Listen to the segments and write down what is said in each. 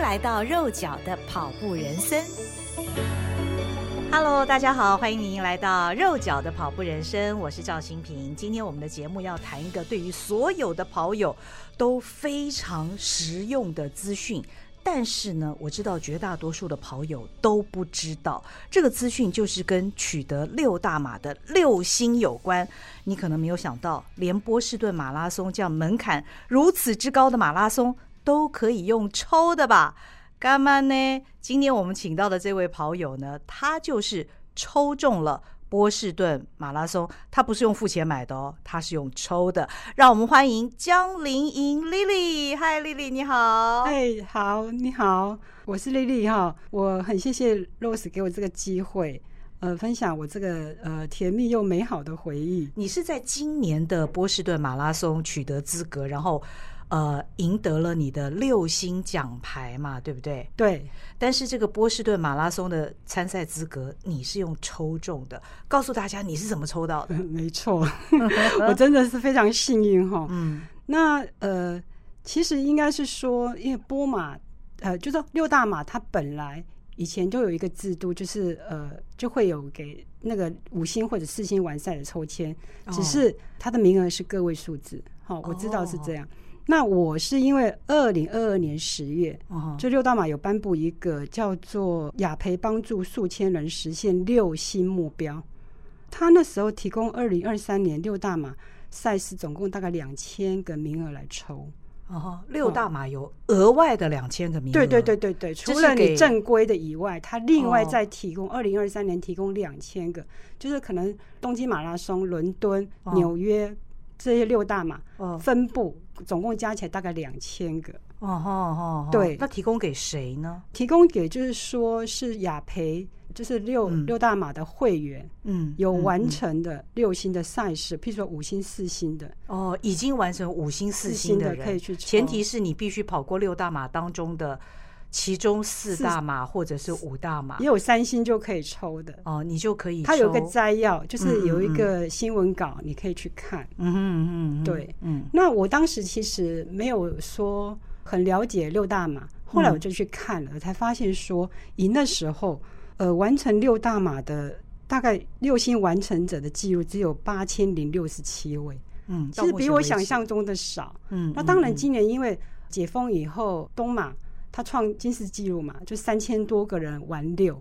来到肉脚的跑步人生。Hello，大家好，欢迎您来到肉脚的跑步人生，我是赵新平。今天我们的节目要谈一个对于所有的跑友都非常实用的资讯。但是呢，我知道绝大多数的跑友都不知道这个资讯，就是跟取得六大马的六星有关。你可能没有想到，连波士顿马拉松这样门槛如此之高的马拉松都可以用抽的吧？干嘛呢？今天我们请到的这位跑友呢，他就是抽中了。波士顿马拉松，他不是用付钱买的哦，他是用抽的。让我们欢迎江玲莹 Lily。嗨，Lily，你好。哎，好，你好，我是 Lily 哈。我很谢谢 Rose 给我这个机会，呃，分享我这个呃甜蜜又美好的回忆。你是在今年的波士顿马拉松取得资格，然后。呃，赢得了你的六星奖牌嘛，对不对？对。但是这个波士顿马拉松的参赛资格，你是用抽中的。告诉大家你是怎么抽到的？没错，我真的是非常幸运哈。嗯。那呃，其实应该是说，因为波马呃，就是六大马，它本来以前就有一个制度，就是呃，就会有给那个五星或者四星完赛的抽签，只是它的名额是个位数字。好、哦，我知道是这样。哦那我是因为二零二二年十月，这六大马有颁布一个叫做雅培帮助数千人实现六星目标。他那时候提供二零二三年六大马赛事总共大概两千个名额来抽。哦，六大马有额外的两千个名额。对对对对对，除了你正规的以外，他另外再提供二零二三年提供两千个，就是可能东京马拉松、伦敦、纽约。这些六大马分布总共加起来大概两千个。哦哦哦，对，那提供给谁呢？提供给就是说是雅培，就是六、嗯、六大马的会员，嗯，有完成的六星的赛事，譬如说五星、四星的。哦，已经完成五星、四星的人可以去，前提是你必须跑过六大马当中的。其中四大码或者是五大码，也有三星就可以抽的哦，你就可以抽。它有一个摘要，就是有一个新闻稿，你可以去看。嗯嗯嗯，对，嗯。那我当时其实没有说很了解六大码，后来我就去看了，才发现说，以那时候呃完成六大码的大概六星完成者的记录只有八千零六十七位，嗯，其实比我想象中的少。嗯，那当然今年因为解封以后，东马。他创金氏纪录嘛，就三千多个人玩六，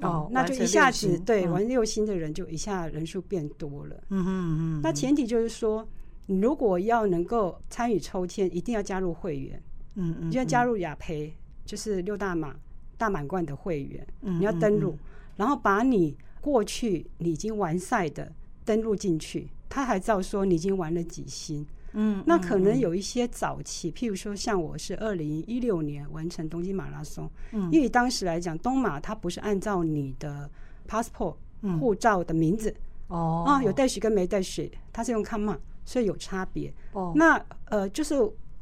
哦，嗯、那就一下子对、嗯、玩六星的人就一下人数变多了。嗯嗯嗯。那前提就是说，你如果要能够参与抽签，一定要加入会员。嗯嗯。你就要加入雅培，就是六大马大满贯的会员。嗯。你要登录，然后把你过去你已经完赛的登录进去，他还知道说你已经玩了几星。嗯，那可能有一些早期，譬如说像我是二零一六年完成东京马拉松，嗯，因为当时来讲，东马它不是按照你的 passport 护照的名字哦。啊，有 dash 跟没 dash，它是用 comma，所以有差别。哦。那呃，就是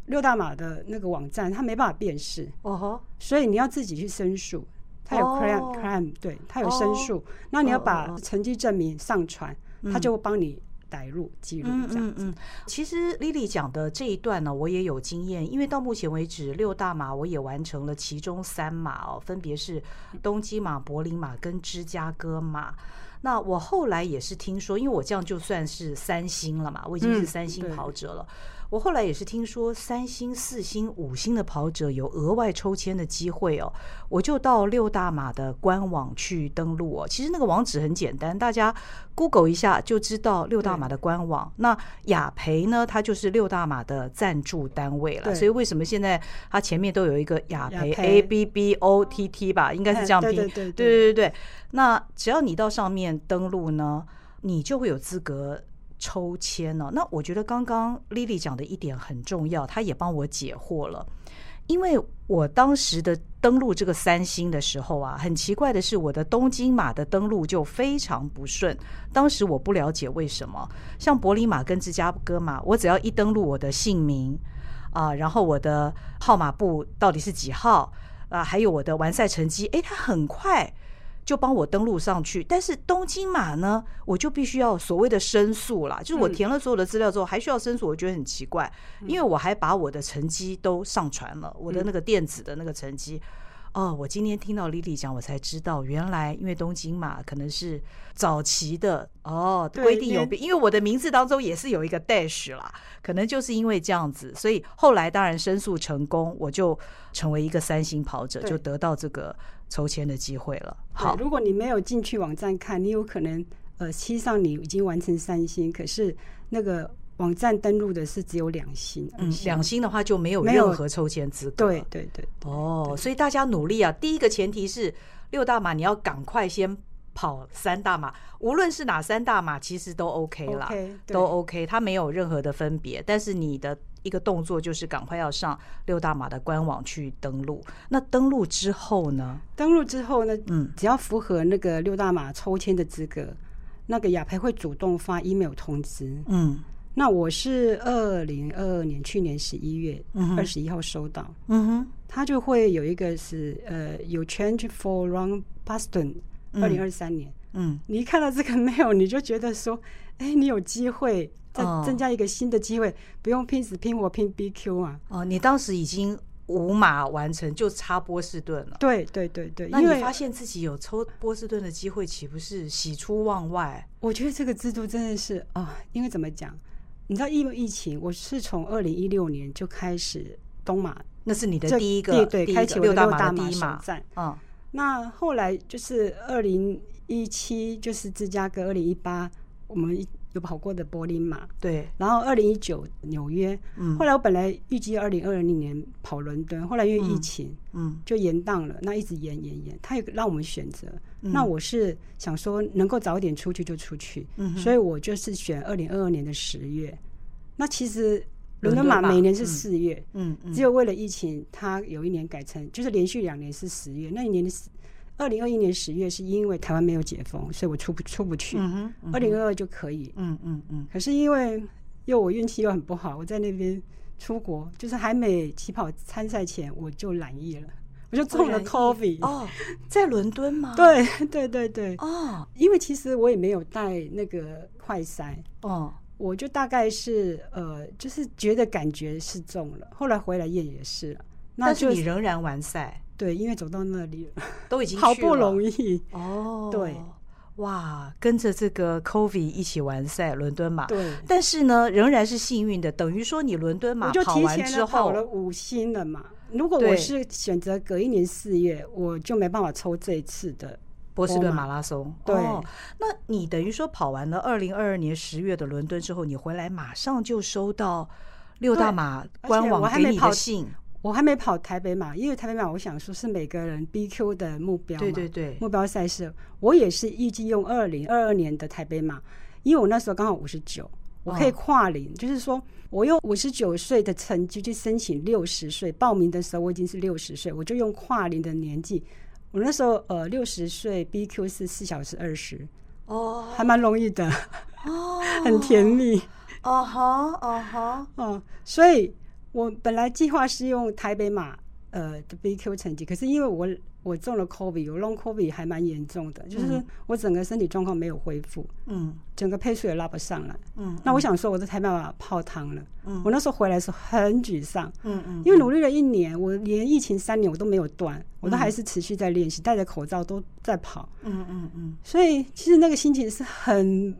六大马的那个网站，它没办法辨识。哦，所以你要自己去申诉，它有 cram cram 对，它有申诉，那你要把成绩证明上传，它就会帮你。带入记录这样子。嗯嗯嗯，其实 Lily 讲的这一段呢，我也有经验，因为到目前为止六大马我也完成了其中三马哦，分别是东京马、柏林马跟芝加哥马。那我后来也是听说，因为我这样就算是三星了嘛，我已经是三星跑者了。嗯我后来也是听说三星、四星、五星的跑者有额外抽签的机会哦，我就到六大马的官网去登录哦。其实那个网址很简单，大家 Google 一下就知道六大马的官网。那雅培呢，它就是六大马的赞助单位了，所以为什么现在它前面都有一个雅培 A B B O T T 吧？应该是这样拼。对对对对对对。那只要你到上面登录呢，你就会有资格。抽签呢？那我觉得刚刚 Lily 讲的一点很重要，她也帮我解惑了。因为我当时的登录这个三星的时候啊，很奇怪的是，我的东京马的登录就非常不顺。当时我不了解为什么，像柏林马跟芝加哥马，我只要一登录我的姓名啊，然后我的号码布到底是几号啊，还有我的完赛成绩，诶，它很快就帮我登录上去。但是东京马呢，我就必须要所谓的申诉啦，就是我填了所有的资料之后，还需要申诉，我觉得很奇怪，因为我还把我的成绩都上传了，我的那个电子的那个成绩。哦，我今天听到 Lily 讲，我才知道原来因为东京马可能是早期的哦规定有变，因为我的名字当中也是有一个 dash 啦，可能就是因为这样子，所以后来当然申诉成功，我就成为一个三星跑者，就得到这个抽签的机会了。好，如果你没有进去网站看，你有可能呃，实际上你已经完成三星，可是那个。网站登录的是只有两星，嗯，两星的话就没有任何抽签资格。对对对，哦，所以大家努力啊！第一个前提是六大马，你要赶快先跑三大马，无论是哪三大马，其实都 OK 了，okay, 都 OK，它没有任何的分别。但是你的一个动作就是赶快要上六大马的官网去登录。那登录之后呢？登录之后呢？嗯，只要符合那个六大马抽签的资格，那个亚培会主动发 email 通知。嗯。那我是二零二二年去年十一月二十一号收到，嗯哼，他就会有一个是呃有 change for Run Boston 二零二三年，嗯，你一看到这个 mail 你就觉得说，哎，你有机会再增加一个新的机会，不用拼死拼活拼 BQ 啊，哦，你当时已经五马完成就差波士顿了，对对对对，那你发现自己有抽波士顿的机会，岂不是喜出望外？我觉得这个制度真的是啊，因为怎么讲？你知道因为疫情，我是从二零一六年就开始东马，那是你的第一个对，对，开启我的六大马首站。嗯，那后来就是二零一七就是芝加哥，二零一八我们有跑过的柏林马，对，然后二零一九纽约，嗯，后来我本来预计二零二零年跑伦敦，后来因为疫情，嗯，就延档了，那一直延延延，他也让我们选择。那我是想说，能够早点出去就出去，嗯，所以我就是选二零二二年的十月。那其实伦敦马每年是四月，嗯，只有为了疫情，它有一年改成就是连续两年是十月。那一年的二零二一年十月是因为台湾没有解封，所以我出不出不去。二零二二就可以，嗯嗯嗯。可是因为又我运气又很不好，我在那边出国，就是还没起跑参赛前我就染疫了。我就中了 COVID 哦，在伦敦吗？对对对对哦，因为其实我也没有带那个快筛哦，我就大概是呃，就是觉得感觉是中了，后来回来验也是了。那就是你仍然完赛？对，因为走到那里，都已经好不容易哦。对，哇，跟着这个 COVID 一起完赛伦敦马，对，但是呢，仍然是幸运的，等于说你伦敦马跑完之后跑了五星了嘛。如果我是选择隔一年四月，我就没办法抽这一次的波士顿马拉松。对，哦，那你等于说跑完了二零二二年十月的伦敦之后，你回来马上就收到六大马官网给你的信。我还没跑台北马，因为台北马我想说是每个人 BQ 的目标嘛，对对对，目标赛事。我也是预计用二零二二年的台北马，因为我那时候刚好五十九，我可以跨龄，哦，就是说。我用五十九岁的成绩去申请六十岁，报名的时候我已经是六十岁，我就用跨龄的年纪。我那时候呃六十岁，BQ 是四小时二十，哦，还蛮容易的，哦，很甜蜜，哦哈，哦哈，哦，所以我本来计划是用台北马呃的 BQ 成绩，可是因为我。我中了 COVID，我 Long COVID 还蛮严重的，就是我整个身体状况没有恢复，嗯，整个配速也拉不上来，嗯，那我想说我在台北马泡汤了，嗯，我那时候回来的时候很沮丧，嗯嗯，因为努力了一年，我连疫情三年我都没有断，我都还是持续在练习，戴着口罩都在跑，嗯嗯嗯，所以其实那个心情是很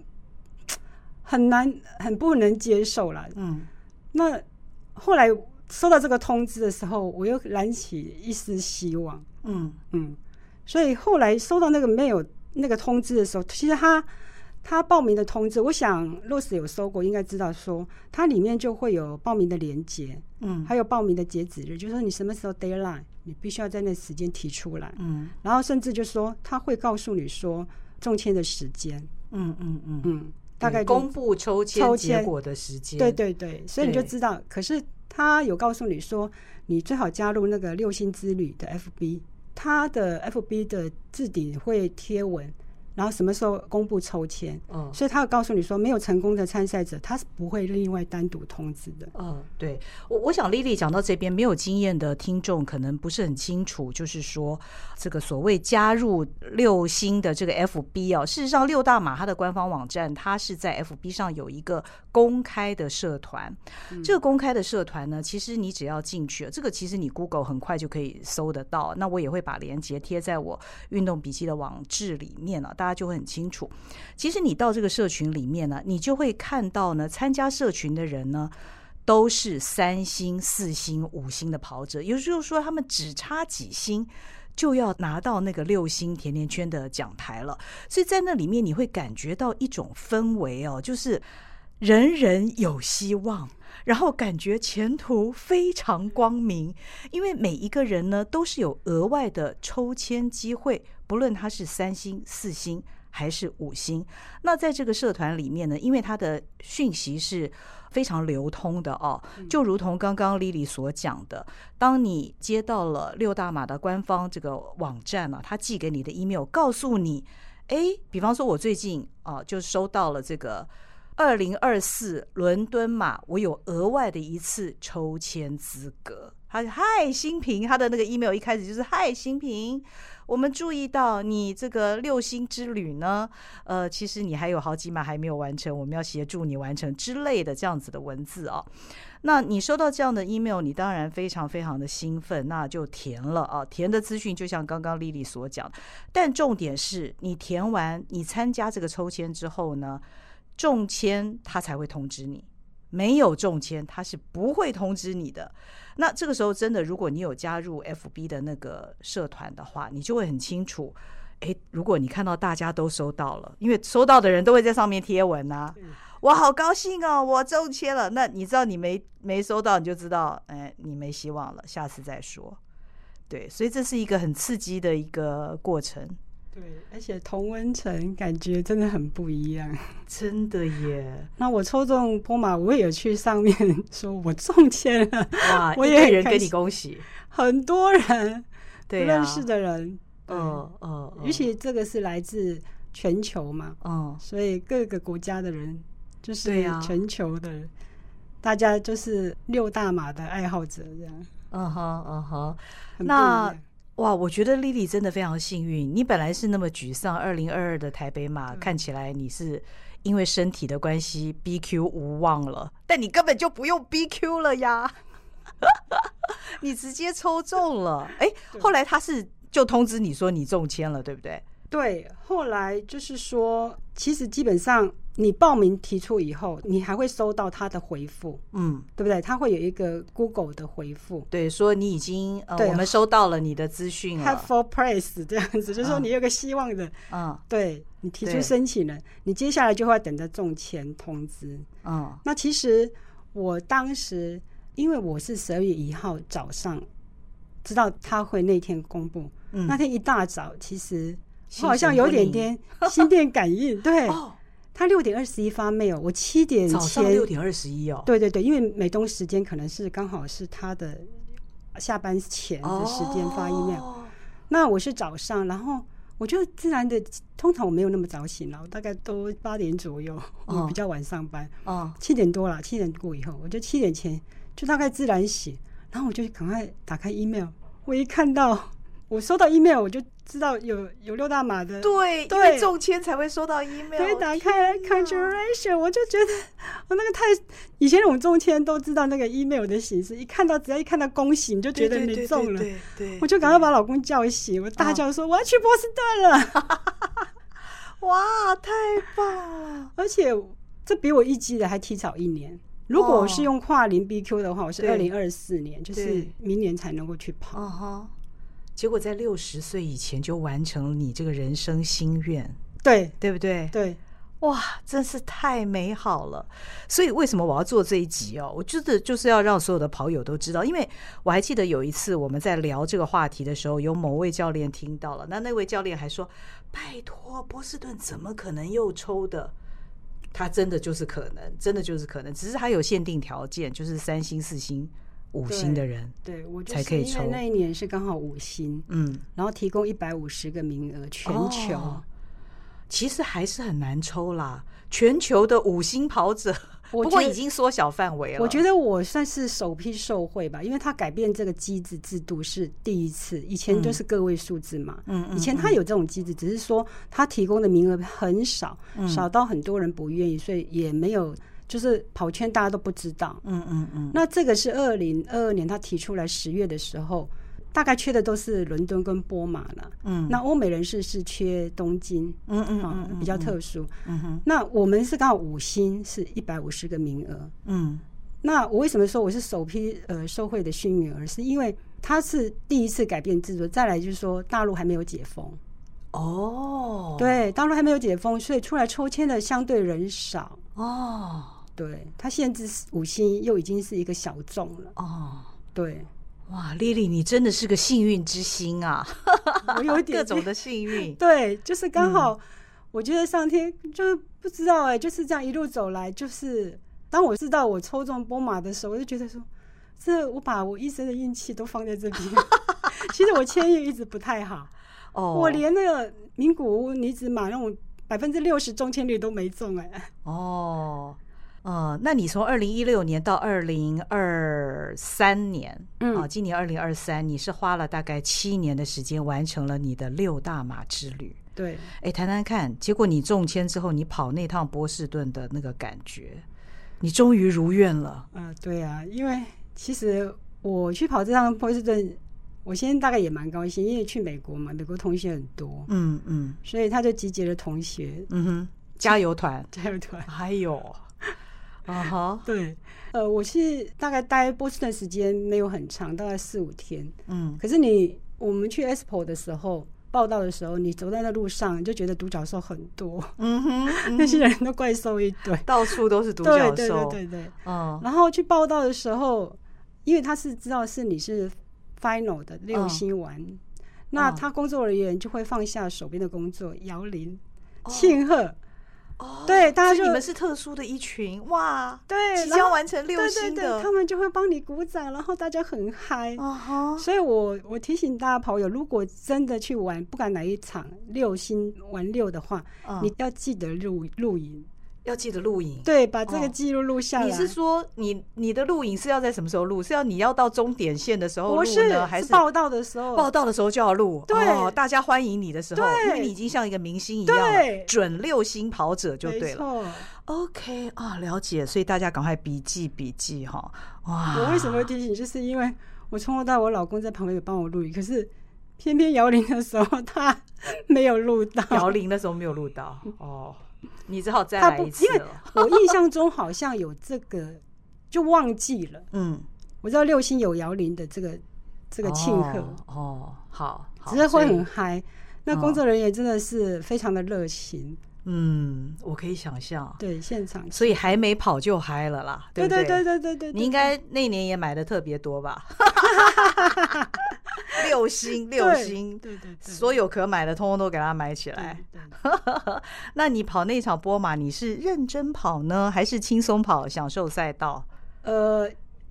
很难、很不能接受啦，嗯，那后来收到这个通知的时候，我又燃起一丝希望。嗯。嗯，所以后来收到那个 mail 那个通知的时候，其实他他报名的通知，我想 Rose 有收过，应该知道说它里面就会有报名的链接，嗯，还有报名的截止日，就是说你什么时候 deadline，你必须要在那时间提出来，嗯，然后甚至就说他会告诉你说中签的时间，嗯嗯嗯。嗯，大概公布抽签结果的时间，对对对，所以你就知道，可是他有告诉你说，你最好加入那个六星之旅的 FB。他的 FB 的置顶会贴文，然后什么时候公布抽签？嗯，所以他会告诉你说，没有成功的参赛者，他是不会另外单独通知的。嗯，对我，我想 Lily 讲到这边，没有经验的听众可能不是很清楚，就是说这个所谓加入六星的这个 FB 啊，事实上六大马它的官方网站，它是在 FB 上有一个公开的社团。嗯、这个公开的社团呢，其实你只要进去，这个其实你 Google 很快就可以搜得到。那我也会把链接贴在我运动笔记的网志里面了，大大家就会很清楚。其实你到这个社群里面呢，你就会看到呢，参加社群的人呢，都是三星、四星、五星的跑者，也就是说，他们只差几星就要拿到那个六星甜甜圈的奖牌了。所以在那里面，你会感觉到一种氛围哦，就是人人有希望。然后感觉前途非常光明，因为每一个人呢都是有额外的抽签机会，不论他是三星、四星还是五星。那在这个社团里面呢，因为他的讯息是非常流通的哦，就如同刚刚 Lily 所讲的，当你接到了六大马的官方这个网站啊，他寄给你的 email 告诉你，哎，比方说我最近啊就收到了这个。二零二四伦敦马，我有额外的一次抽签资格。他嗨，新平，他的那个 email 一开始就是嗨，新平，我们注意到你这个六星之旅呢，呃，其实你还有好几马还没有完成，我们要协助你完成之类的这样子的文字啊。那你收到这样的 email，你当然非常非常的兴奋，那就填了啊。填的资讯就像刚刚丽丽所讲，但重点是你填完，你参加这个抽签之后呢，中签他才会通知你，没有中签他是不会通知你的。那这个时候真的，如果你有加入 FB 的那个社团的话，你就会很清楚。诶，如果你看到大家都收到了，因为收到的人都会在上面贴文啊，我好高兴哦，我中签了。那你知道你没没收到，你就知道，哎，你没希望了，下次再说。对，所以这是一个很刺激的一个过程。对，而且同温层感觉真的很不一样，真的耶。那我抽中波马，我也有去上面 说我中签了，哇，我也有人跟你恭喜，很多人，对、认识的人，嗯嗯，尤其这个是来自全球嘛，嗯，所以各个国家的人就是全球的，大家就是六大马的爱好者这样，嗯哼嗯哼，那。哇，我觉得 Lily 真的非常幸运。你本来是那么沮丧，二零二二的台北马看起来你是因为身体的关系 BQ 无望了，但你根本就不用 BQ 了呀，你直接抽中了。哎，后来他是就通知你说你中签了，对不对？对，后来就是说，其实基本上。你报名提出以后，你还会收到他的回复，嗯，对不对？他会有一个 Google 的回复，对，说你已经呃，我们收到了你的资讯了，Have for praise 这样子，就是说你有个希望的，嗯，对，你提出申请了，你接下来就会等着中签通知，嗯，那其实我当时因为我是十二月一号早上知道他会那天公布，嗯，那天一大早其实我好像有点点 心电感应，对。他六点二十一发 mail，我七点前。早上六点二十一哦。对对对，因为美东时间可能是刚好是他的下班前的时间发 email。Oh. 那我是早上，然后我就自然的，通常我没有那么早醒了，我大概都八点左右，我比较晚上班。哦。七点多了，七点过以后，我就七点前就大概自然醒，然后我就赶快打开 email，我一看到。我收到 email，我就知道有有六大码的，对，对，因为中签才会收到 email。所以打开 congratulation，我就觉得我那个太以前我们中签都知道那个 email 的形式，一看到只要一看到恭喜，你就觉得你中了，对，我就赶快把老公叫醒，我大叫说我要去波士顿了，哇，太棒了！而且这比我预计的还提早一年。如果我是用跨龄 BQ 的话，我是二零二四年，就是明年才能够去跑。结果在六十岁以前就完成了你这个人生心愿，对对不对？对，哇，真是太美好了！所以为什么我要做这一集哦？我觉得就是要让所有的跑友都知道，因为我还记得有一次我们在聊这个话题的时候，有某位教练听到了，那那位教练还说：“拜托，波士顿怎么可能又抽的？他真的就是可能，真的就是可能，只是他有限定条件，就是三星、四星。”五星的人，对，对我才可以抽。因为那一年是刚好五星，嗯，然后提供一百五十个名额，全球。哦，其实还是很难抽啦。全球的五星跑者，不过已经缩小范围了。我觉得我算是首批受惠吧，因为他改变这个机制制度是第一次，以前都是个位数字嘛。嗯，以前他有这种机制，只是说他提供的名额很少，少到很多人不愿意，所以也没有，就是跑圈大家都不知道。嗯嗯嗯。那这个是二零二二年他提出来十月的时候。大概缺的都是伦敦跟波马了，嗯，那欧美人士是缺东京，嗯嗯，嗯，比较特殊，嗯哼，那我们是刚好五星是一百五十个名额，嗯，那我为什么说我是首批呃受惠的幸运儿？是因为他是第一次改变制度，再来就是说大陆还没有解封，哦，对，大陆还没有解封，所以出来抽签的相对人少，哦，对，他限制五星又已经是一个小众了，哦，对。哇，Lily，你真的是个幸运之星啊！我有一 点各种的幸运，对，就是刚好，我觉得上天就是不知道哎、欸，就是这样一路走来，就是当我知道我抽中波马的时候，我就觉得说，这我把我一生的运气都放在这边。其实我签运一直不太好，哦，我连那个名古屋女子马那种百分之六十中签率都没中哎、欸。哦。呃，那你从二零一六年到二零二三年，嗯，啊，今年二零二三，你是花了大概七年的时间完成了你的六大马之旅。对，哎，谈谈看，结果你中签之后，你跑那趟波士顿的那个感觉，你终于如愿了。啊、呃，对啊，因为其实我去跑这趟波士顿，我现在大概也蛮高兴，因为去美国嘛，美国同学很多，嗯嗯，所以他就集结了同学，嗯哼，加油团，加油团，还有。啊哈，对，呃，我是大概待波士顿时间没有很长，大概四五天。嗯，可是你我们去 Expo 的时候报道的时候，你走在那路上就觉得独角兽很多，嗯 哼，那些人都怪兽一堆，到处都是独角兽，对对对对对。嗯，然后去报道的时候，因为他是知道是你是 Final 的六星丸，嗯、那他工作人员就会放下手边的工作，摇铃庆贺。哦，对，大家就你们是特殊的一群哇，对，即将完成六星的，对对对，他们就会帮你鼓掌，然后大家很嗨。哦哈，所以我我提醒大家朋友，如果真的去玩，不管哪一场六星玩六的话，你要记得录录影。要记得录影，对，把这个记录录下来。你是说你你的录影是要在什么时候录？是要你要到终点线的时候录呢，还是报道的时候？报道的时候就要录。对，大家欢迎你的时候，因为你已经像一个明星一样，准六星跑者就对了。OK 啊，了解。所以大家赶快笔记笔记哈。哇，我为什么会提醒？就是因为我从头到我老公在旁边有帮我录影，可是偏偏摇铃的时候他没有录到，摇铃的时候没有录到哦。你只好再来一次。因为我印象中好像有这个，就忘记了。嗯，我知道六星有摇铃的这个这个庆贺。哦，好，只是会很嗨。那工作人员真的是非常的热情。嗯，我可以想象。对，现场。所以还没跑就嗨了啦，对对？对对对对对。你应该那年也买的特别多吧？六星，六星，对对，所有可买的，通通都给他买起来。那你跑那场波马，你是认真跑呢，还是轻松跑，享受赛道？呃，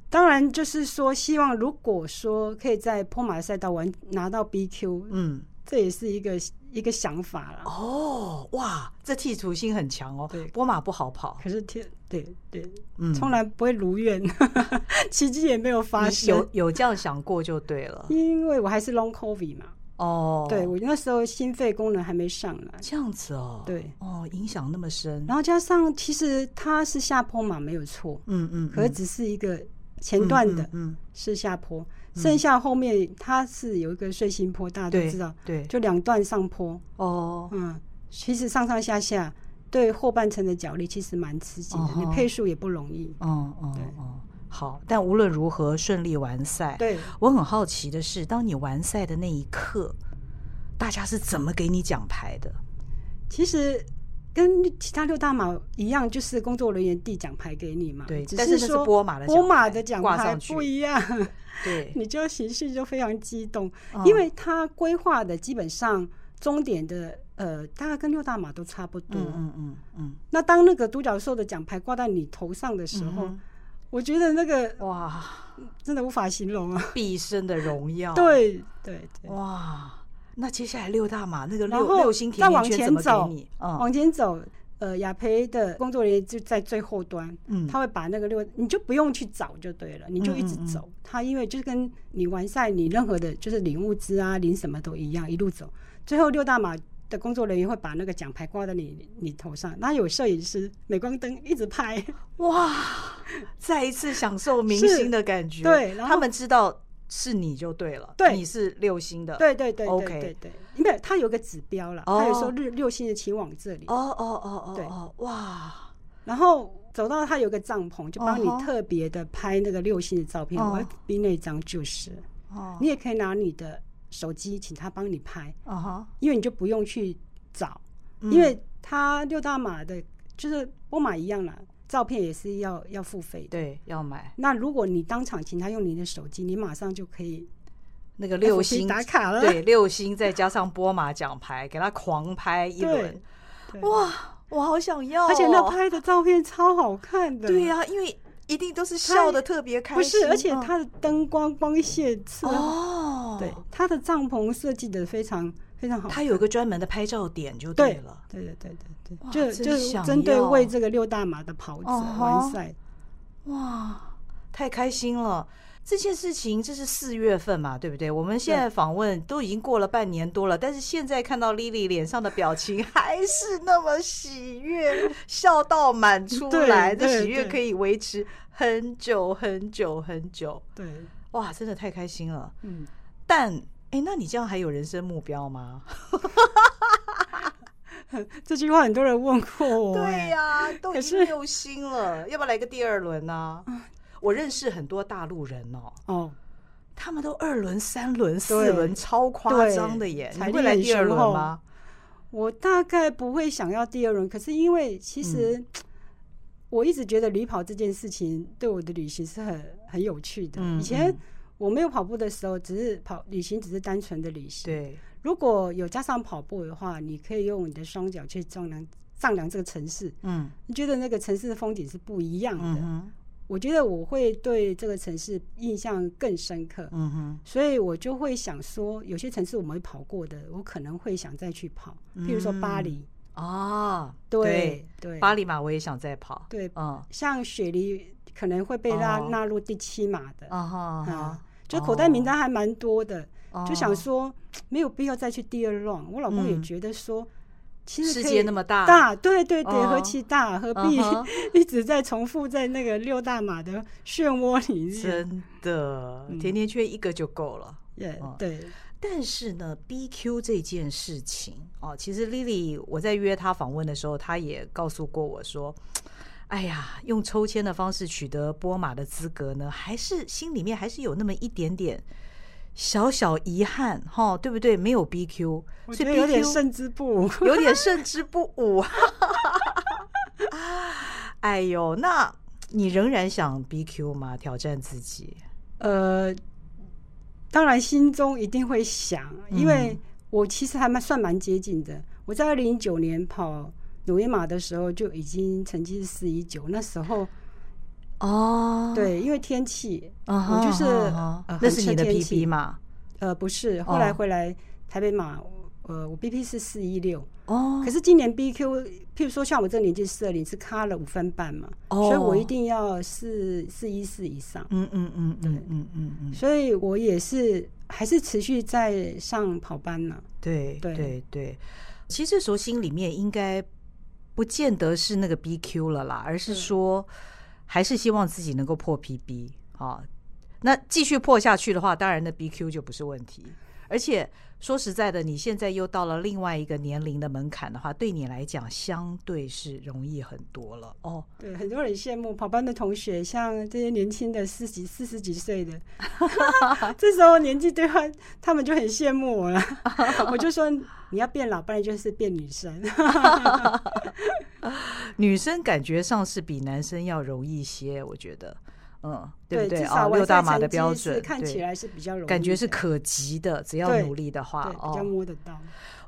当然就是说，希望如果说可以在波马的赛道玩拿到 BQ，嗯，这也是一个一个想法了。哦，哇，这剔除心很强哦。对，波马不好跑，可是天，对对，嗯，从来不会如愿，奇迹也没有发生。有有这样想过就对了，因为我还是 Long COVID 嘛。哦，对，我那时候心肺功能还没上来，这样子哦。对，哦，影响那么深。然后加上其实它是下坡嘛，没有错。嗯嗯，可是只是一个前段的，嗯，是下坡，剩下后面它是有一个碎心坡，大家都知道。对，就两段上坡。哦，嗯，其实上上下下对后半程的脚力其实蛮刺激的，你配速也不容易。哦哦哦。好，但无论如何顺利完赛。对，我很好奇的是，当你完赛的那一刻，大家是怎么给你奖牌的？其实跟其他六大马一样，就是工作人员递奖牌给你嘛。对，只是说波马的波马的奖牌不一样。对，你就情绪就非常激动，嗯、因为他规划的基本上终点的呃，大概跟六大马都差不多。嗯嗯嗯，嗯。那当那个独角兽的奖牌挂在你头上的时候。嗯我觉得那个哇，真的无法形容啊！毕生的荣耀，对对对，哇！那接下来六大马那个六六星甜甜圈怎么给你？嗯，往前走。呃，雅培的工作人员就在最后端，嗯，他会把那个六，你就不用去找就对了，你就一直走。嗯嗯嗯，他因为就是跟你完赛，你任何的就是领物资啊，领什么都一样，一路走。最后六大马的工作人员会把那个奖牌挂在你你头上，那有摄影师、镁光灯一直拍，哇，再一次享受明星的感觉。对，然后他们知道。是你就对了，对，你是六星的，对对对对对对，没有，他有个指标了，他有说日六星的请往这里，哦哦哦哦，对，哇，然后走到他有个帐篷，就帮你特别的拍那个六星的照片，我会逼那张就是，哦，你也可以拿你的手机请他帮你拍，因为你就不用去找，因为他六大码的就是波马一样了。照片也是要要付费的，对，要买。那如果你当场请他用你的手机，你马上就可以那个六星打卡了。对，六星再加上波马奖牌，给他狂拍一轮。哇，我好想要！而且那拍的照片超好看的。对呀，因为一定都是笑的特别开心。不是，而且它的灯光光线哦，对，他的帐篷设计的非常。非常好，他有个专门的拍照点就对了。对对对对对，就就针对为这个六大马的跑者完赛。哇，太开心了！这件事情这是四月份嘛，对不对？我们现在访问都已经过了半年多了，但是现在看到 Lily 脸上的表情还是那么喜悦，笑到满出来，这喜悦可以维持很久很久很久。对，哇，真的太开心了。嗯，但。哎，那你这样还有人生目标吗？这句话很多人问过我。对呀、啊，都已经六星了，要不要来个第二轮呢、啊？我认识很多大陆人哦，哦，他们都二轮、三轮、四轮，超夸张的耶！才会来第二轮吗？我大概不会想要第二轮，可是因为其实我一直觉得旅跑这件事情对我的旅行是很很有趣的。嗯、以前。我没有跑步的时候，只是跑旅行，只是单纯的旅行。对，如果有加上跑步的话，你可以用你的双脚去丈量丈量这个城市。嗯，你觉得那个城市的风景是不一样的。嗯哼，我觉得我会对这个城市印象更深刻。嗯哼，所以我就会想说，有些城市我没跑过的，我可能会想再去跑。譬如说巴黎。哦，对对，巴黎马我也想再跑。对，嗯，像雪梨可能会被纳纳入第七马的。啊哈。就口袋名单还蛮多的，就想说没有必要再去第二 round。我老公也觉得说，其实世界那么大，大对对对，何其大，何必 一直在重复在那个六大马的漩涡里面？真的，甜甜圈一个就够了。对，但是呢，BQ 这件事情哦，其实 Lily 我在约她访问的时候，她也告诉过我说。哎呀，用抽签的方式取得波马的资格呢，还是心里面还是有那么一点点小小遗憾，哈，对不对？没有 BQ，所以有点胜之不武，有点胜之不武。哎呦，那你仍然想 BQ 吗？挑战自己？呃，当然心中一定会想，因为我其实还蛮算蛮接近的。我在二零一九年跑。纽约马的时候就已经成绩是四一九，那时候哦，对，因为天气，我就是那是你的 PB 嘛？呃，不是，后来回来台北马，呃，我 BP 是四一六哦，可是今年 BQ，譬如说像我这个年纪四二零是卡了五分半嘛，所以我一定要四四一四以上，嗯嗯嗯，对，嗯嗯嗯，所以我也是还是持续在上跑班呢，对对。对，其实这时候心里面应该。不见得是那个 BQ 了啦，而是说，还是希望自己能够破 PB 啊。那继续破下去的话，当然那 BQ 就不是问题，而且。说实在的，你现在又到了另外一个年龄的门槛的话，对你来讲相对是容易很多了哦。对，很多人羡慕跑班的同学，像这些年轻的四十四十几岁的，这时候年纪对话，他们就很羡慕我了。我就说你要变老，不然就是变女生。女生感觉上是比男生要容易些，我觉得。嗯，对不对啊？六大码的标准看起来是比较容易，感觉是可及的，只要努力的话，比较摸得到。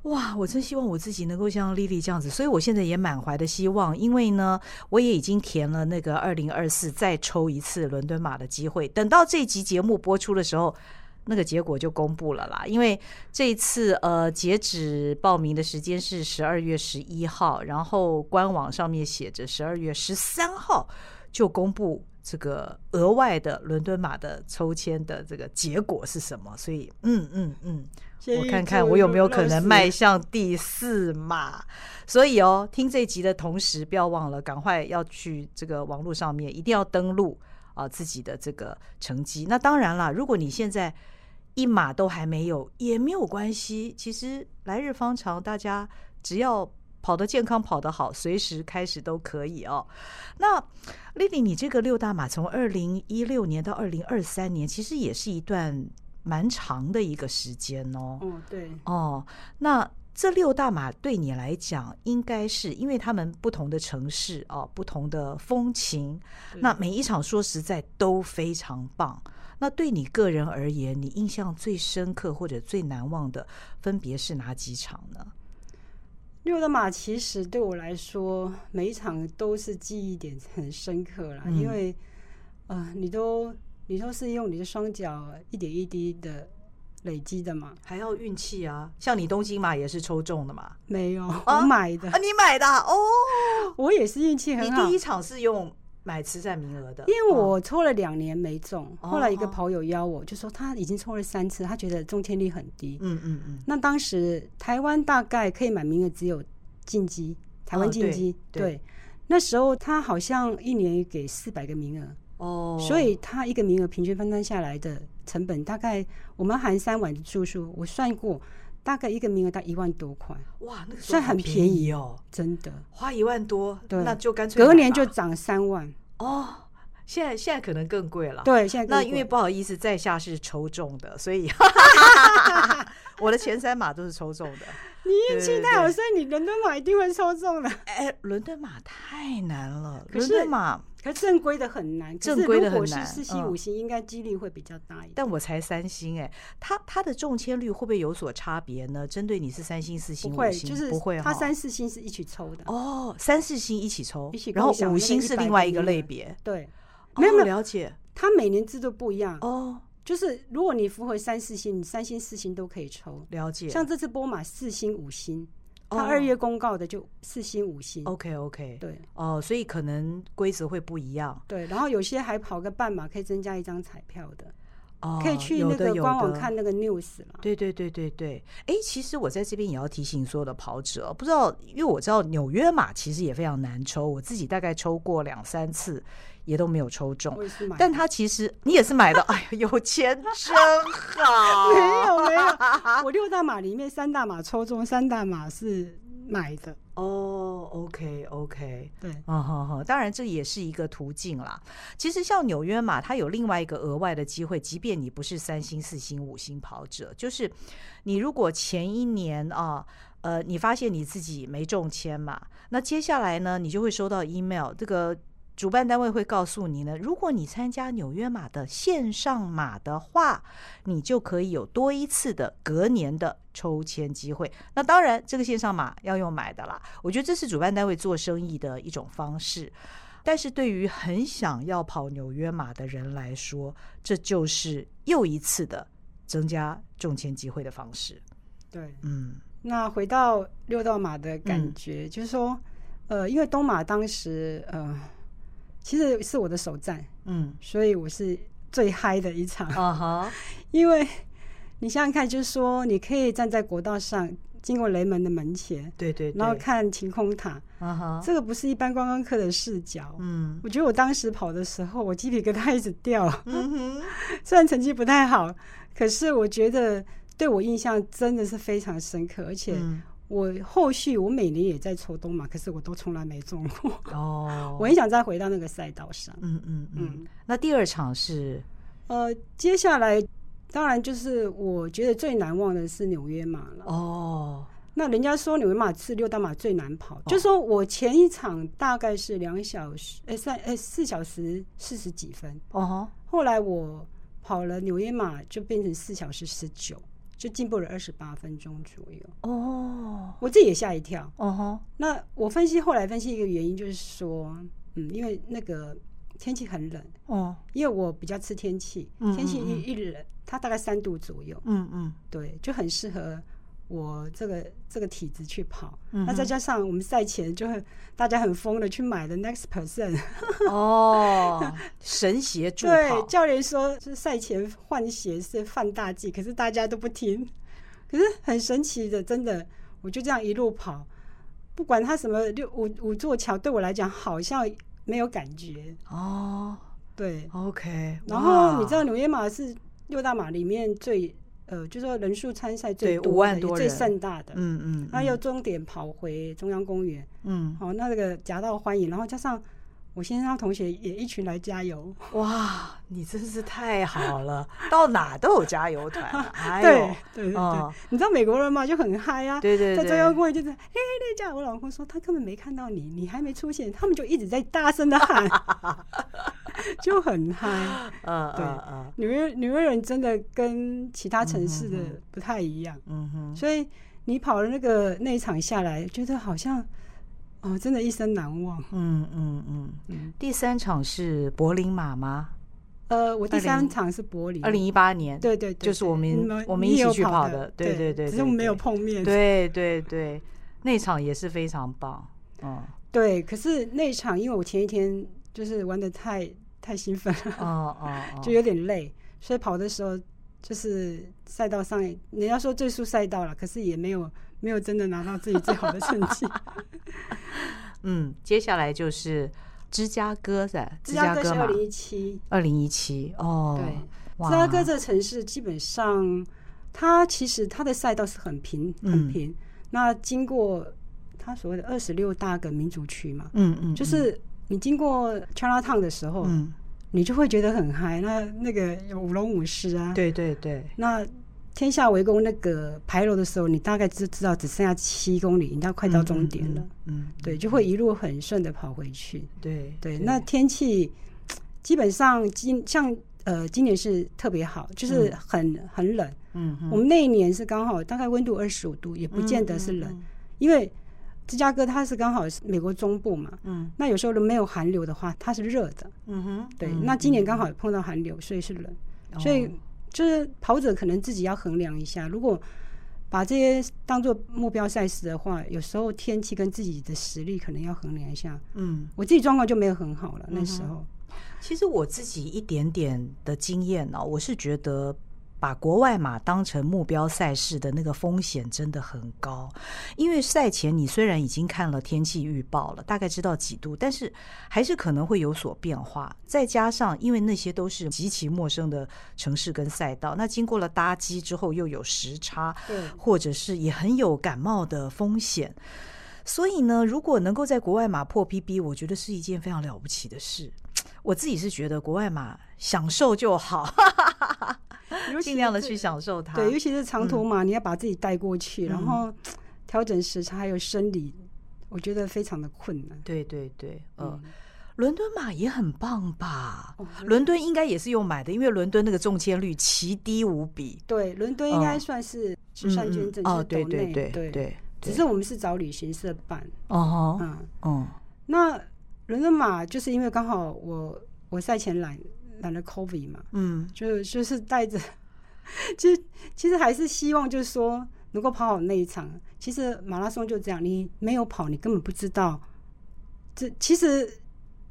哇，我真希望我自己能够像 Lily 这样子，所以我现在也满怀的希望，因为呢，我也已经填了那个二零二四再抽一次伦敦马的机会。等到这集节目播出的时候，那个结果就公布了啦。因为这一次呃，截止报名的时间是十二月十一号，然后官网上面写着十二月十三号就公布这个额外的伦敦马的抽签的这个结果是什么。所以，嗯嗯嗯。我看看我有没有可能迈向第四马，所以哦，听这集的同时，不要忘了赶快要去这个网络上面，一定要登录啊自己的这个成绩。那当然啦，如果你现在一码都还没有，也没有关系。其实来日方长，大家只要跑得健康、跑得好，随时开始都可以哦。那丽丽，你这个六大马从二零一六年到二零二三年，其实也是一段。蛮长的一个时间哦。哦，对。哦，那这六大马对你来讲，应该是因为他们不同的城市哦，不同的风情。那每一场说实在都非常棒。那对你个人而言，你印象最深刻或者最难忘的，分别是哪几场呢？六的马其实对我来说，每一场都是记忆点很深刻啦，嗯、因为呃，你都。你都是用你的双脚一点一滴的累积的嘛？还要运气啊！像你东京马也是抽中的嘛？没有，我买的啊！你买的哦，我也是运气很好。你第一场是用买慈善名额的，因为我抽了两年没中，后来一个跑友邀我，就说他已经抽了三次，他觉得中签率很低。嗯嗯嗯。那当时台湾大概可以买名额只有进击，台湾进击。对，那时候他好像一年给四百个名额。哦，oh, 所以他一个名额平均分摊下来的成本，大概我们含三晚的住宿，我算过，大概一个名额大概一万多块。哇，那个算很便宜哦，真的花一万多，对，那就干脆隔年就涨三万哦。Oh. 现在现在可能更贵了，对，现在那因为不好意思，在下是抽中的，所以 我的前三码都是抽中的。你运气太好，所以你伦敦马一定会抽中的。哎，伦敦马太难了，伦敦马可是正规的很难，正规的很难。四星五星应该几率会比较大一点。但我才三星，哎，它它的中签率会不会有所差别呢？针对你是三星、四星、五星，就是不会，它三四星是一起抽的哦，三四星一起抽，一起然后五星是另外一个类别，对。没有没有了解，它每年制度不一样哦。就是如果你符合三四星，你三星四星都可以抽。了解。像这次波马四星五星，它二月公告的就四星五星。OK OK。对。哦，所以可能规则会不一样。对，然后有些还跑个半马可以增加一张彩票的。哦。可以去那个官网看那个 news 了。对对对对对。哎，其实我在这边也要提醒所有的跑者，不知道，因为我知道纽约马其实也非常难抽，我自己大概抽过两三次。也都没有抽中，但他其实你也是买的，哎呀，有钱真好。没有没有，我六大码里面三大码抽中，三大码是买的。哦，OK OK，对，嗯哼哼，当然这也是一个途径啦。其实像纽约马，它有另外一个额外的机会，即便你不是三星、四星、五星跑者，就是你如果前一年啊，呃，你发现你自己没中签嘛，那接下来呢，你就会收到 email 这个。主办单位会告诉你呢，如果你参加纽约马的线上马的话，你就可以有多一次的隔年的抽签机会。那当然，这个线上马要用买的啦。我觉得这是主办单位做生意的一种方式。但是对于很想要跑纽约马的人来说，这就是又一次的增加中签机会的方式。对，嗯。那回到六道马的感觉，嗯、就是说，呃，因为东马当时，呃。其实是我的首战，嗯，所以我是最嗨的一场，啊哈，因为你想想看，就是说你可以站在国道上，经过雷门的门前，对对，然后看晴空塔，啊哈，这个不是一般观光客的视角，嗯，我觉得我当时跑的时候，我鸡皮疙瘩一直掉，嗯哼，虽然成绩不太好，可是我觉得对我印象真的是非常深刻，而且。我后续我每年也在抽东马，可是我都从来没中过。哦，我很想再回到那个赛道上。嗯嗯嗯。那第二场是，呃，接下来当然就是我觉得最难忘的是纽约马了。哦，那人家说纽约马是六大马最难跑，就说我前一场大概是两小时，呃三呃四小时四十几分。哦，后来我跑了纽约马就变成四小时十九。就进步了二十八分钟左右。哦，我自己也吓一跳。哦。那我分析后来分析一个原因，就是说，嗯，因为那个天气很冷。哦，因为我比较吃天气，天气一一冷，它大概三度左右，嗯嗯，对，就很适合我这个这个体质去跑。那再加上我们赛前就会大家很疯的去买的 Next Percent，哦，神鞋助跑。对，教练说是赛前换鞋是犯大忌，可是大家都不听。可是很神奇的，真的，我就这样一路跑，不管它什么六五五座桥，对我来讲好像没有感觉哦。对，OK。然后你知道纽约马是六大马里面最呃，就是说人数参赛最多的、最盛大的。嗯嗯。那又终点跑回中央公园。嗯。好，那这个夹道欢迎，然后加上。我先生同学也一群来加油，哇！你真是太好了，到哪都有加油团、啊。哎对对对你知道美国人嘛，就很嗨啊。对对对，在中央公园就是嘿嘿那加油。我老公说他根本没看到你，你还没出现，他们就一直在大声的喊，就很嗨。嗯对纽约纽约人真的跟其他城市的不太一样。嗯哼，所以你跑了那个那一场下来，觉得好像。哦，真的，一生难忘。嗯嗯嗯嗯。第三场是柏林马吗？呃，我第三场是柏林，二零一八年。对对，就是我们我们一起去跑的。对对对，只是我们没有碰面。对对对，那场也是非常棒。嗯，对。可是那场，因为我前一天就是玩的太太兴奋了，哦哦，就有点累，所以跑的时候就是赛道上，人家说最速赛道了，可是也没有。没有真的拿到自己最好的成绩。嗯，接下来就是芝加哥的芝加哥是二零一七，二零一七哦。对，芝加哥这个城市基本上，它其实它的赛道是很平很平。嗯、那经过它所谓的二十六大个民族区嘛，嗯嗯，就是你经过 Chinatown 的时候，嗯，你就会觉得很嗨。那那个有舞龙舞狮啊，对对对，那。天下围攻那个牌楼的时候，你大概就知道只剩下七公里，你要快到终点了。嗯，嗯对，就会一路很顺的跑回去。对对，那天气基本上今像呃今年是特别好，就是很、嗯、很冷。嗯，我们那一年是刚好大概温度二十五度，也不见得是冷，嗯嗯嗯、因为芝加哥它是刚好是美国中部嘛。嗯，那有时候都没有寒流的话，它是热的。嗯哼，对，那今年刚好碰到寒流，所以是冷，哦、所以。就是跑者可能自己要衡量一下，如果把这些当做目标赛事的话，有时候天气跟自己的实力可能要衡量一下。嗯，我自己状况就没有很好了，那时候。其实我自己一点点的经验呢，我是觉得。把国外马当成目标赛事的那个风险真的很高，因为赛前你虽然已经看了天气预报了，大概知道几度，但是还是可能会有所变化。再加上因为那些都是极其陌生的城市跟赛道，那经过了搭机之后又有时差，对，或者是也很有感冒的风险。所以呢，如果能够在国外马破 PB，我觉得是一件非常了不起的事。我自己是觉得国外马享受就好。尽量的去享受它，对，尤其是长途马，你要把自己带过去，然后调整时差还有生理，我觉得非常的困难。对对对，嗯，伦敦马也很棒吧？伦敦应该也是用买的，因为伦敦那个中签率奇低无比。对，伦敦应该算是慈善捐赠，哦，对对对对，只是我们是找旅行社办。哦嗯嗯，那伦敦马就是因为刚好我我赛前来。染了 COVID 嘛，嗯，就就是带着，其实其实还是希望就是说能够跑好那一场。其实马拉松就这样，你没有跑，你根本不知道。这其实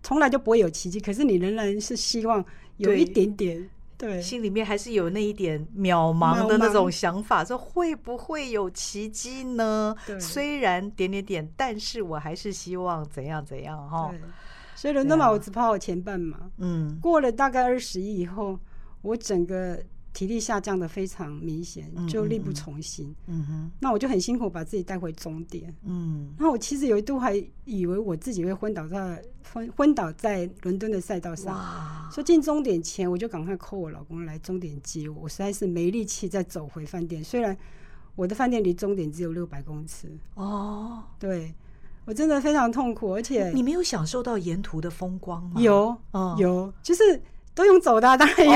从来就不会有奇迹，可是你仍然是希望有一点点，对，心里面还是有那一点渺茫的那种想法，说会不会有奇迹呢？对虽然点点点，但是我还是希望怎样怎样哈。所以伦敦马我只跑好前半马，嗯，过了大概二十一以后，我整个体力下降的非常明显，就力不从心。嗯哼，那我就很辛苦把自己带回终点。嗯，那我其实有一度还以为我自己会昏倒在昏昏倒在伦敦的赛道上。哇！所以进终点前，我就赶快 call 我老公来终点接我。我实在是没力气再走回饭店，虽然我的饭店离终点只有六百公尺。哦，对。我真的非常痛苦，而且你没有享受到沿途的风光吗？有，嗯、有，就是都用走的、啊，当然有。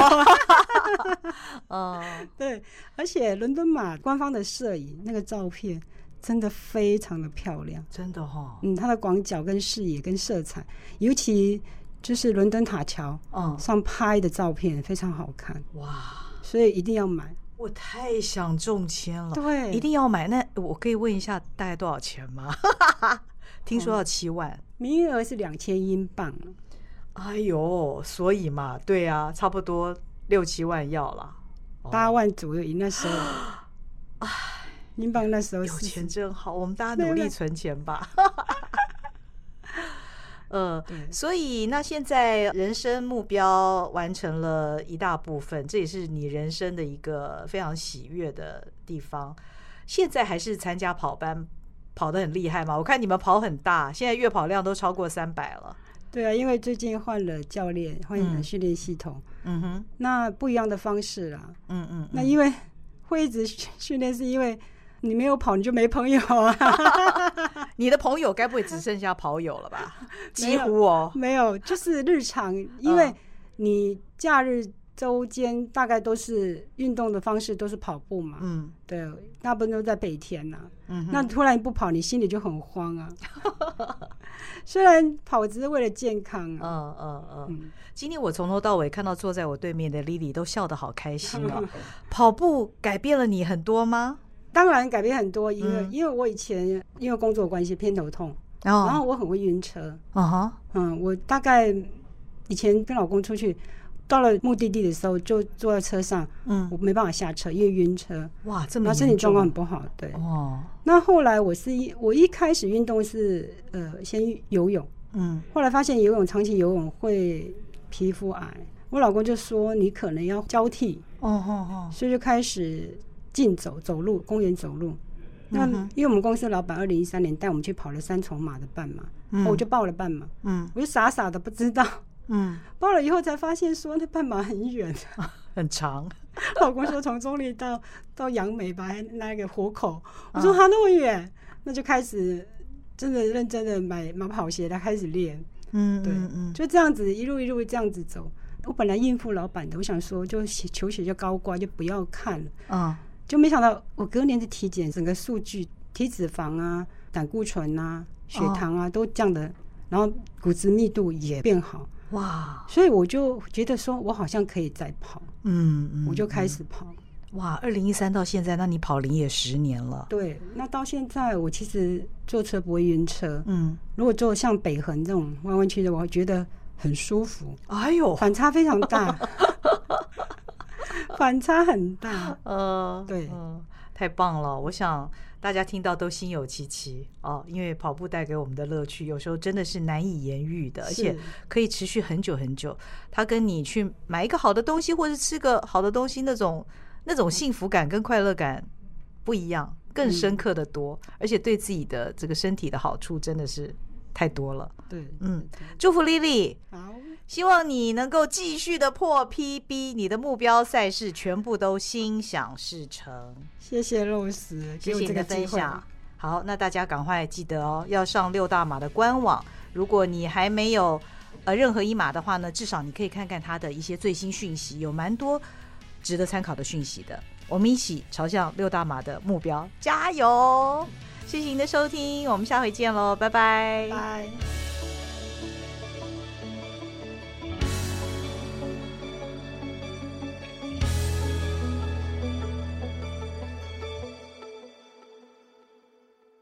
哦，对，而且伦敦马官方的摄影那个照片真的非常的漂亮，真的哈、哦。嗯，它的广角跟视野跟色彩，尤其就是伦敦塔桥上拍的照片，非常好看。哇！所以一定要买。我太想中签了，对，一定要买。那我可以问一下大概多少钱吗？听说要七万，嗯、名额是两千英镑。哎呦，所以嘛，对啊，差不多六七万要了，八万左右。那时候，哎，英镑那时候有钱真好，我们大家努力存钱吧。呃，所以那现在人生目标完成了一大部分，这也是你人生的一个非常喜悦的地方。现在还是参加跑班，跑得很厉害嘛？我看你们跑很大，现在月跑量都超过三百了。对啊，因为最近换了教练，换了训练系统，嗯哼，那不一样的方式啦，嗯嗯，那因为会一直训练，是因为。你没有跑，你就没朋友啊！你的朋友该不会只剩下跑友了吧？几乎哦，没有，就是日常，因为你假日周间大概都是运动的方式都是跑步嘛。嗯，对，大部分都在北田呐。嗯，那突然不跑，你心里就很慌啊。虽然跑只是为了健康啊。嗯嗯嗯。今天我从头到尾看到坐在我对面的 Lily 都笑得好开心哦。跑步改变了你很多吗？当然改变很多，因为、嗯、因为我以前因为工作关系偏头痛，哦、然后我很会晕车。啊、哈嗯，我大概以前跟老公出去，到了目的地的时候就坐在车上，嗯，我没办法下车，因为晕车。哇，这么然后身体状况很不好，对。哦。那后来我是一我一开始运动是呃先游泳，嗯，后来发现游泳长期游泳会皮肤癌，我老公就说你可能要交替。哦哦哦。所以就开始。竞走走路，公园走路。那因为我们公司老板二零一三年带我们去跑了三重马的半马，嗯、我就报了半马。嗯，我就傻傻的不知道。嗯，报了以后才发现说那半马很远，很长。老公说从中立到到杨梅吧，那个活口。我说他那么远，那就开始真的认真的买买跑鞋来开始练。嗯，对，嗯，就这样子一路一路这样子走。我本来应付老板的，我想说就球鞋就高挂，就不要看了。啊。就没想到，我隔年的体检，整个数据，体脂肪啊、胆固醇啊、血糖啊都降的，然后骨质密度也变好，哇！所以我就觉得说，我好像可以再跑，嗯，嗯，我就开始跑，哇！二零一三到现在，那你跑龄也十年了，对。那到现在，我其实坐车不会晕车，嗯，如果坐像北横这种弯弯曲的，我会觉得很舒服，哎呦，反差非常大。反差很大，呃，对，嗯，太棒了！我想大家听到都心有戚戚哦，因为跑步带给我们的乐趣，有时候真的是难以言喻的，而且可以持续很久很久。它跟你去买一个好的东西，或是吃个好的东西，那种那种幸福感跟快乐感不一样，更深刻的多，而且对自己的这个身体的好处真的是太多了。对，嗯，祝福 Lily。好。希望你能够继续的破 PB，你的目标赛事全部都心想事成。谢谢 Rose，谢谢你的分享。好，那大家赶快记得哦，要上六大马的官网。如果你还没有呃任何一马的话呢，至少你可以看看它的一些最新讯息，有蛮多值得参考的讯息的。我们一起朝向六大马的目标加油！谢谢您的收听，我们下回见喽，拜拜。拜。